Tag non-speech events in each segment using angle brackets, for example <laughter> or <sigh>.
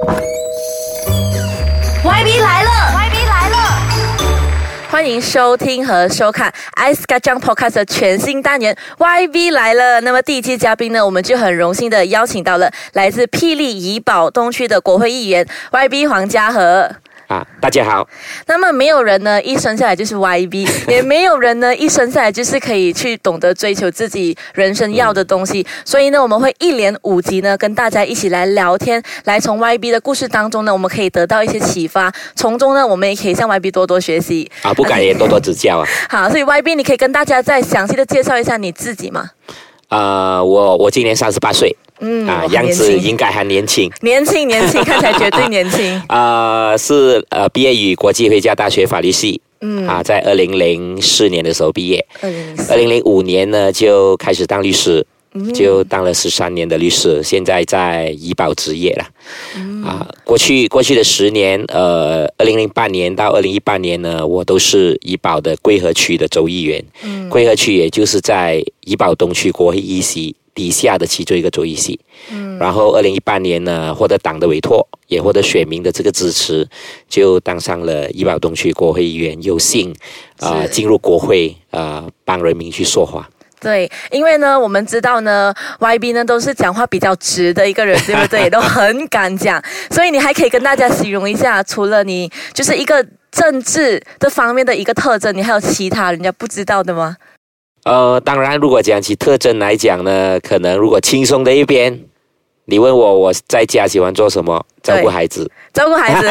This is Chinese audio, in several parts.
YB 来了，YB 来了，欢迎收听和收看 Ice g a j a n g Podcast 的全新单元 YB 来了。那么第一期嘉宾呢，我们就很荣幸的邀请到了来自霹雳怡保东区的国会议员 YB 黄家和。啊，大家好。那么没有人呢一生下来就是 YB，<laughs> 也没有人呢一生下来就是可以去懂得追求自己人生要的东西。所以呢，我们会一连五集呢跟大家一起来聊天，来从 YB 的故事当中呢，我们可以得到一些启发，从中呢我们也可以向 YB 多多学习。啊，不敢也多多指教啊。<laughs> 好，所以 YB 你可以跟大家再详细的介绍一下你自己吗？呃，我我今年三十八岁。嗯啊，样子应该还年轻，年轻年轻，看起来绝对年轻。呃，<laughs> 是呃，毕业于国际会教大学法律系，嗯。啊，在二零零四年的时候毕业，二零零二零零五年呢就开始当律师，就当了十三年的律师，现在在怡保执业了。啊，过去过去的十年，呃，二零零八年到二零一八年呢，我都是怡保的桂河区的州议员。嗯，贵河区也就是在怡保东区国会议席。底下的其中一个州议席，嗯，然后二零一八年呢，获得党的委托，也获得选民的这个支持，就当上了怡保东区国会议员，有幸啊进入国会啊帮人民去说话。对，因为呢，我们知道呢，YB 呢都是讲话比较直的一个人，对不对？都很敢讲，<laughs> 所以你还可以跟大家形容一下，除了你就是一个政治这方面的一个特征，你还有其他人家不知道的吗？呃，当然，如果讲起特征来讲呢，可能如果轻松的一边，你问我我在家喜欢做什么？照顾孩子，照顾孩子。<laughs>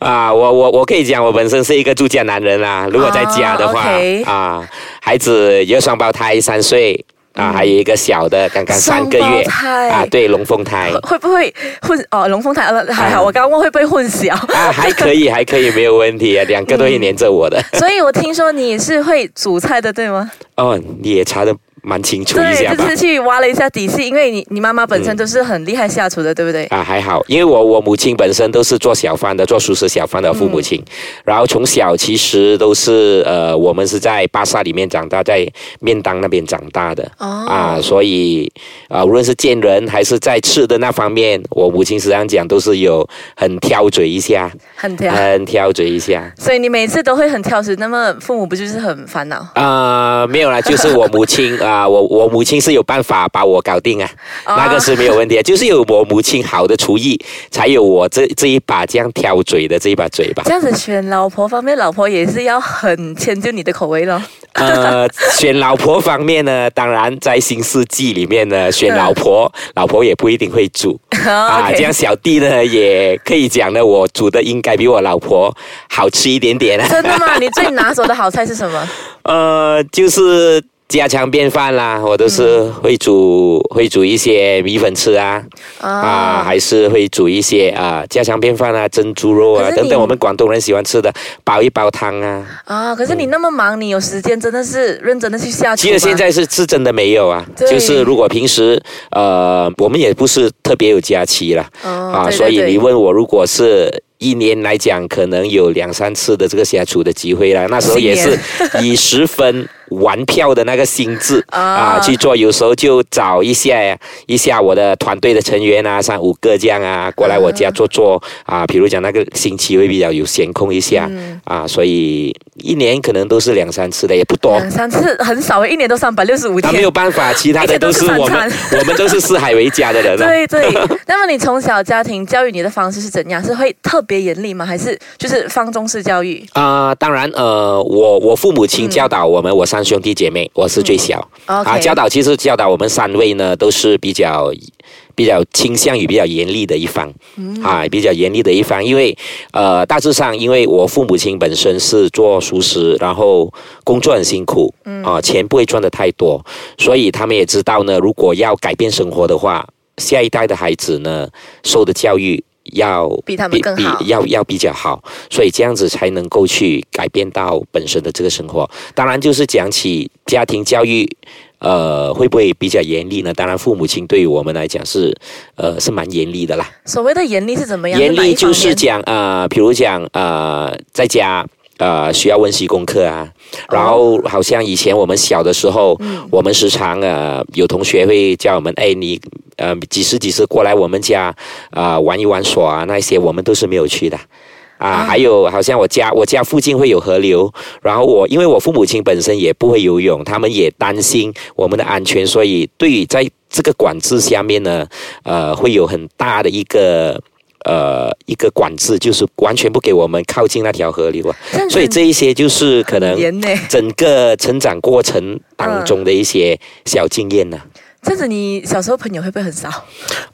<laughs> 啊，我我我可以讲，我本身是一个住家男人啦。如果在家的话，啊，孩子一个双胞胎，三岁。啊，还有一个小的，刚刚三个月啊，对，龙凤胎会不会混哦？龙凤胎呃还好，我刚刚问会不会混淆啊？还可以，还可以，没有问题啊，两个都会黏着我的。所以我听说你是会煮菜的，对吗？哦，你也查的。蛮清楚一下吧，就是去挖了一下底细，因为你你妈妈本身都是很厉害下厨的，对不对？啊，还好，因为我我母亲本身都是做小贩的，做熟食小贩的父母亲，然后从小其实都是呃，我们是在巴萨里面长大，在面当那边长大的哦啊，所以啊，无论是见人还是在吃的那方面，我母亲实际上讲都是有很挑嘴一下，很挑，很挑嘴一下。所以你每次都会很挑食，那么父母不就是很烦恼？啊，没有啦，就是我母亲啊。<laughs> 啊，我我母亲是有办法把我搞定啊，那个是没有问题，就是有我母亲好的厨艺，才有我这这一把这样挑嘴的这一把嘴巴。这样子选老婆方面，老婆也是要很迁就你的口味咯。呃，选老婆方面呢，当然在新世纪里面呢，选老婆，老婆也不一定会煮啊。这样小弟呢，也可以讲呢，我煮的应该比我老婆好吃一点点真的吗？你最拿手的好菜是什么？呃，就是。家常便饭啦，我都是会煮，会煮一些米粉吃啊，啊，还是会煮一些啊家常便饭啊，蒸猪肉啊等等，我们广东人喜欢吃的，煲一煲汤啊。啊，可是你那么忙，你有时间真的是认真的去下厨其实现在是是真的没有啊，就是如果平时呃，我们也不是特别有假期了啊，所以你问我，如果是一年来讲，可能有两三次的这个下厨的机会啦，那时候也是以十分。玩票的那个心智啊，去做，有时候就找一下一下我的团队的成员啊，三五个这样啊，过来我家做做啊。比如讲那个星期会比较有闲空一下啊，所以一年可能都是两三次的，也不多。两三次很少，一年都三百六十五天。他没有办法，其他的都是我们，我们都是四海为家的人。<laughs> 对对。那么你从小家庭教育你的方式是怎样？是会特别严厉吗？还是就是放中式教育？啊，当然，呃，我我父母亲教导我们，我上。兄弟姐妹，我是最小啊。教导其实教导我们三位呢，都是比较比较倾向于比较严厉的一方啊，比较严厉的一方。因为呃，大致上，因为我父母亲本身是做熟食，然后工作很辛苦啊，钱不会赚的太多，所以他们也知道呢，如果要改变生活的话，下一代的孩子呢，受的教育。要比他们更好，要要比较好，所以这样子才能够去改变到本身的这个生活。当然，就是讲起家庭教育，呃，会不会比较严厉呢？当然，父母亲对于我们来讲是，呃，是蛮严厉的啦。所谓的严厉是怎么样？严厉就是讲，呃，比如讲，呃，在家。呃需要温习功课啊。然后好像以前我们小的时候，我们时常呃有同学会叫我们，哎你呃几时几时过来我们家啊、玩一玩耍啊那些，我们都是没有去的。啊，还有好像我家我家附近会有河流，然后我因为我父母亲本身也不会游泳，他们也担心我们的安全，所以对于在这个管制下面呢，呃，会有很大的一个呃一个管制，就是完全不给我们靠近那条河流啊。所以这一些就是可能。整个成长过程当中的一些小经验呢、这样子，你小时候朋友会不会很少？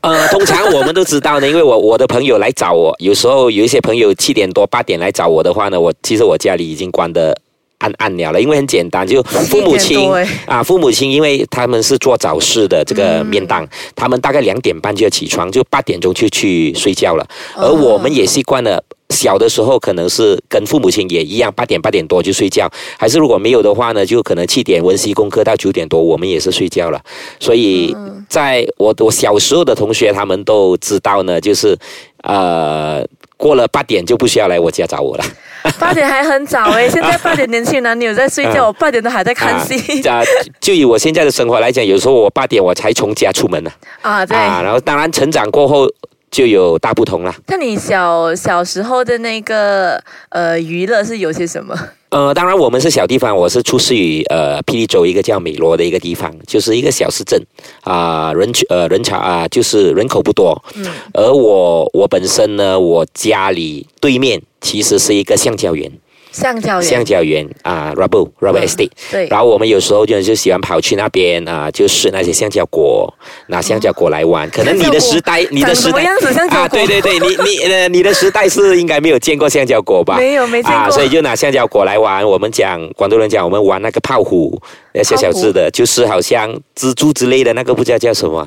呃，通常我们都知道呢，因为我我的朋友来找我，有时候有一些朋友七点多八点来找我的话呢，我其实我家里已经关的按按了了，因为很简单，就父母亲啊，父母亲因为他们是做早市的这个面档，他们大概两点半就要起床，就八点钟就去睡觉了，而我们也习惯了。小的时候可能是跟父母亲也一样，八点八点多就睡觉，还是如果没有的话呢，就可能七点温习功课到九点多，我们也是睡觉了。所以，在我我小时候的同学他们都知道呢，就是呃过了八点就不需要来我家找我了。<laughs> 八点还很早哎，现在八点年轻男女有在睡觉，我 <laughs> 八点都还在看戏啊，<laughs> 就以我现在的生活来讲，有时候我八点我才从家出门呢。啊。对，啊，然后当然成长过后就有大不同了。那你小小时候的那个呃娱乐是有些什么？呃，当然我们是小地方，我是出世于呃霹雳州一个叫美罗的一个地方，就是一个小市镇啊、人群呃人潮啊、就是人口不多。嗯。而我我本身呢，我家里对面其实是一个橡胶园，橡胶园。橡胶园啊，rubber rubber 嗯 estate。对。然后我们有时候就就喜欢跑去那边啊，就试那些橡胶果，拿橡胶果来玩。<laughs> 可能你的时代，你的时代啊，对对对，你你呃你的时代是应该没有见过橡胶果吧？没有没见过啊，所以就拿橡胶果来玩。我们讲广东人讲，我们玩那个炮虎，那小小只的，就是好像蜘蛛之类的那个，不知道叫什么。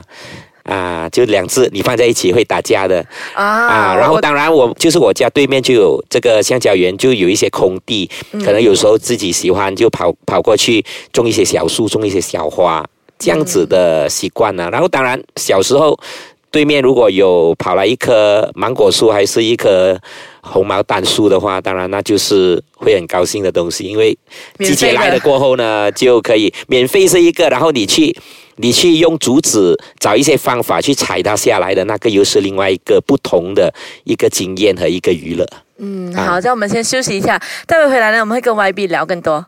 啊，就两只你放在一起会打架的啊啊，然后我当然我就是我家对面就有这个橡胶园，就有一些空地，嗯。可能有时候自己喜欢就跑跑过去种一些小树，种一些小花，这样子的习惯呢、然后当然小时候对面如果有跑来一棵芒果树，还是一棵红毛丹树的话，当然那就是会很高兴的东西，因为季节来了过后呢，就可以免费是一个，然后你去。你去用竹子找一些方法去采它下来的那个，又是另外一个不同的一个经验和一个娱乐。嗯，啊好，这样我们先休息一下，待会回来呢，我们会跟 YB 聊更多。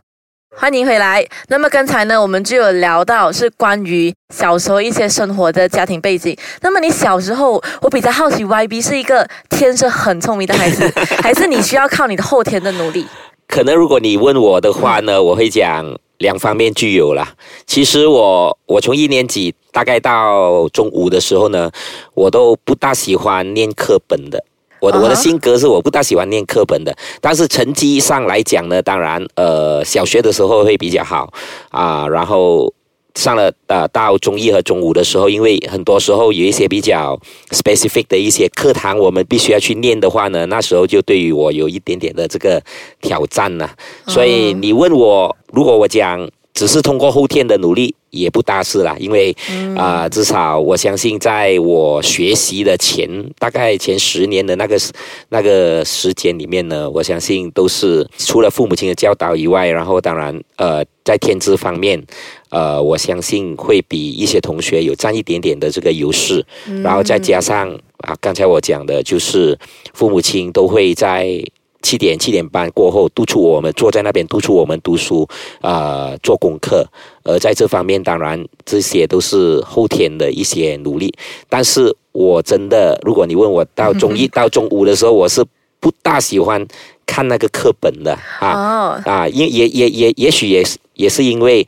欢迎回来。那么刚才呢，我们就有聊到是关于小时候一些生活的家庭背景。那么你小时候，我比较好奇，YB 是一个天生很聪明的孩子，<laughs> 还是你需要靠你的后天的努力？可能如果你问我的话呢，我会讲两方面具有啦。其实我我从一年级大概到中五的时候呢，我都不大喜欢念课本的。我的我的性格是我不大喜欢念课本的，但是成绩上来讲呢，当然呃小学的时候会比较好啊，然后上了呃到中一和中五的时候，因为很多时候有一些比较 specific 的一些课堂，我们必须要去念的话呢，那时候就对于我有一点点的这个挑战了。所以你问我，如果我讲只是通过后天的努力，也不大是啦，因为啊、至少我相信，在我学习的前大概前十年的那个时那个时间里面呢，我相信都是除了父母亲的教导以外，然后当然呃，在天资方面。呃，我相信会比一些同学有占一点点的这个优势，然后再加上啊，刚才我讲的就是父母亲都会在七点七点半过后督促我们坐在那边督促我们读书，呃，做功课。而在这方面，当然这些都是后天的一些努力。但是我真的，如果你问我到中一到中五的时候，我是不大喜欢看那个课本的啊。哦，啊，因也也也也许也是也是因为，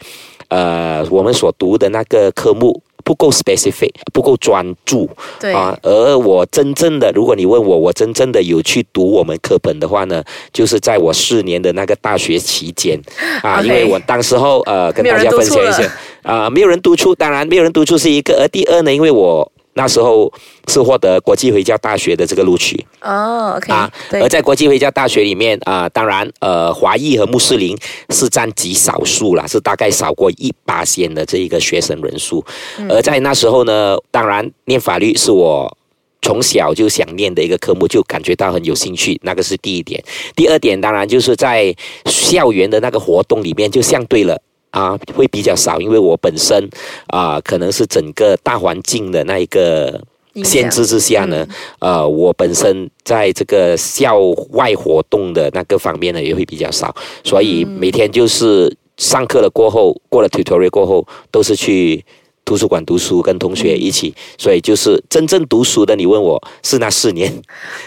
呃，我们所读的那个科目不够 specific，不够专注对，啊。而我真正的，如果你问我，我真正的有去读我们课本的话呢，就是在我四年的那个大学期间啊因为我当时候呃跟大家分享一下啊，没有人督促，当然没有人督促是一个，而第二呢，因为我。那时候是获得国际回教大学的这个录取，哦，OK，啊，而，在国际回教大学里面啊、当然，呃，华裔和穆斯林是占极少数啦，是大概少过一八仙的这一个学生人数。嗯而在那时候呢，当然念法律是我从小就想念的一个科目，就感觉到很有兴趣，那个是第一点。第二点，当然就是在校园的那个活动里面，就相对了啊，会比较少，因为我本身啊，可能是整个大环境的那一个限制之下呢，呃，我本身在这个校外活动的那个方面呢，也会比较少，所以每天就是上课了过后，过了 tutorial 过后，都是去。图书馆读书，跟同学一起，所以就是真正读书的。你问我是那四年。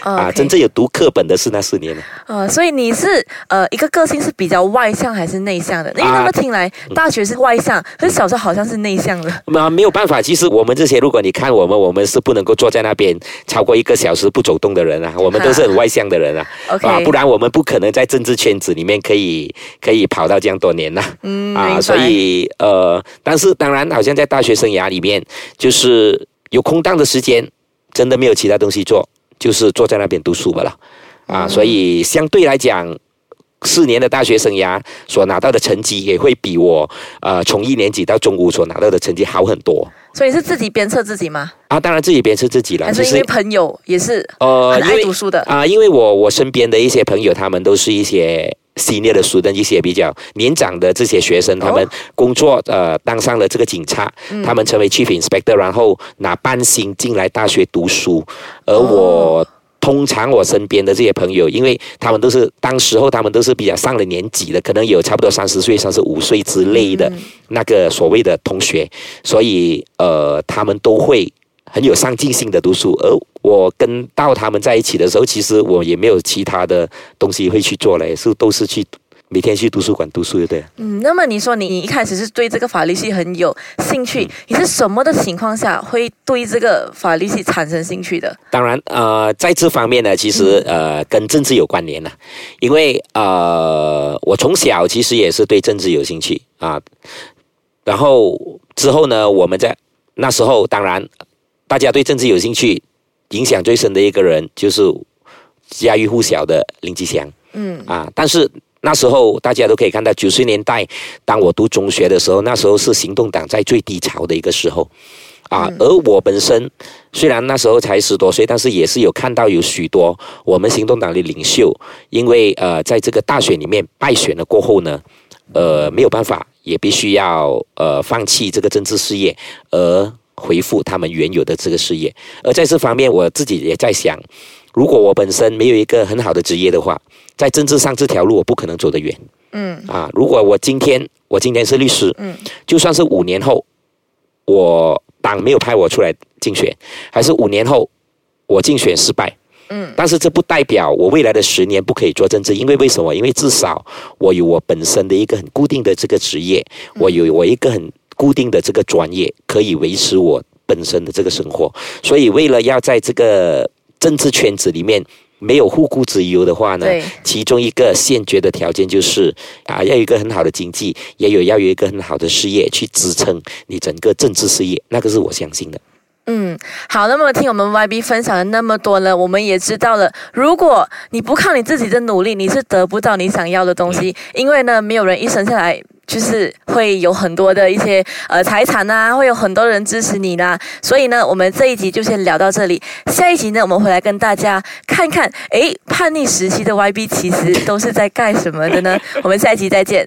啊真正有读课本的是那四年。啊，所以你是呃一个个性是比较外向还是内向的？因为那么听来，大学是外向，可是小时候好像是内向的。那没有办法，其实我们这些，如果你看我们，我们是不能够坐在那边超过一个小时不走动的人啊，我们都是很外向的人啊，OK。啊，不然我们不可能在政治圈子里面可以可以跑到这样多年呐、嗯，啊，所以呃，但是当然，好像在大学生涯里面，就是有空档的时间，真的没有其他东西做，就是坐在那边读书吧了，啊，嗯所以相对来讲。四年的大学生涯所拿到的成绩也会比我呃从一年级到中五所拿到的成绩好很多所以是自己鞭策自己吗？啊！当然自己鞭策自己了，还就是因为朋友也是呃，很爱读书的？啊、因为我我身边的一些朋友，他们都是一些 senior 的 student，一些比较年长的这些学生，他们哦。工作呃当上了这个警察，嗯。他们成为 chief inspector，然后拿半薪进来大学读书，而哦。我。通常我身边的这些朋友，因为他们都是当时候他们都是比较上了年纪的，可能有差不多三十岁、三十五岁之类的嗯。那个所谓的同学，所以呃，他们都会很有上进心的读书。而我跟到他们在一起的时候，其实我也没有其他的东西会去做了，是都是去每天去图书馆读书，对不对？嗯，那么你说你你一开始是对这个法律系很有兴趣，嗯你是什么的情况下会对这个法律系产生兴趣的？当然，呃，在这方面呢，其实呃跟政治有关联了，因为呃我从小其实也是对政治有兴趣啊，然后之后呢，我们在那时候当然大家对政治有兴趣，影响最深的一个人就是家喻户晓的林吉祥。嗯。啊，但是。那时候大家都可以看到，九十年代当我读中学的时候，那时候是行动党在最低潮的一个时候，啊，而我本身虽然那时候才十多岁，但是也是有看到有许多我们行动党的领袖，因为呃，在这个大选里面败选了过后呢，呃，没有办法，也必须要呃放弃这个政治事业，而回复他们原有的这个事业。而在这方面，我自己也在想，如果我本身没有一个很好的职业的话，在政治上这条路我不可能走得远嗯啊。如果我今天我今天是律师，嗯就算是五年后，我党没有派我出来竞选，还是五年后我竞选失败，嗯但是这不代表我未来的十年不可以做政治，因为为什么？因为至少我有我本身的一个很固定的这个职业，我有我一个很固定的这个专业，可以维持我本身的这个生活。所以为了要在这个政治圈子里面。没有后顾之忧的话呢对，其中一个先决的条件就是啊，要有一个很好的经济，也有要有一个很好的事业去支撑你整个政治事业，那个是我相信的。嗯，好，那么听我们 YB 分享了那么多呢，我们也知道了，如果你不靠你自己的努力，你是得不到你想要的东西，因为呢，没有人一生下来。就是会有很多的一些呃财产啊，会有很多人支持你啦，所以呢，我们这一集就先聊到这里。下一集呢，我们回来跟大家看看，诶，叛逆时期的 YB 其实都是在干什么的呢？我们下一集再见。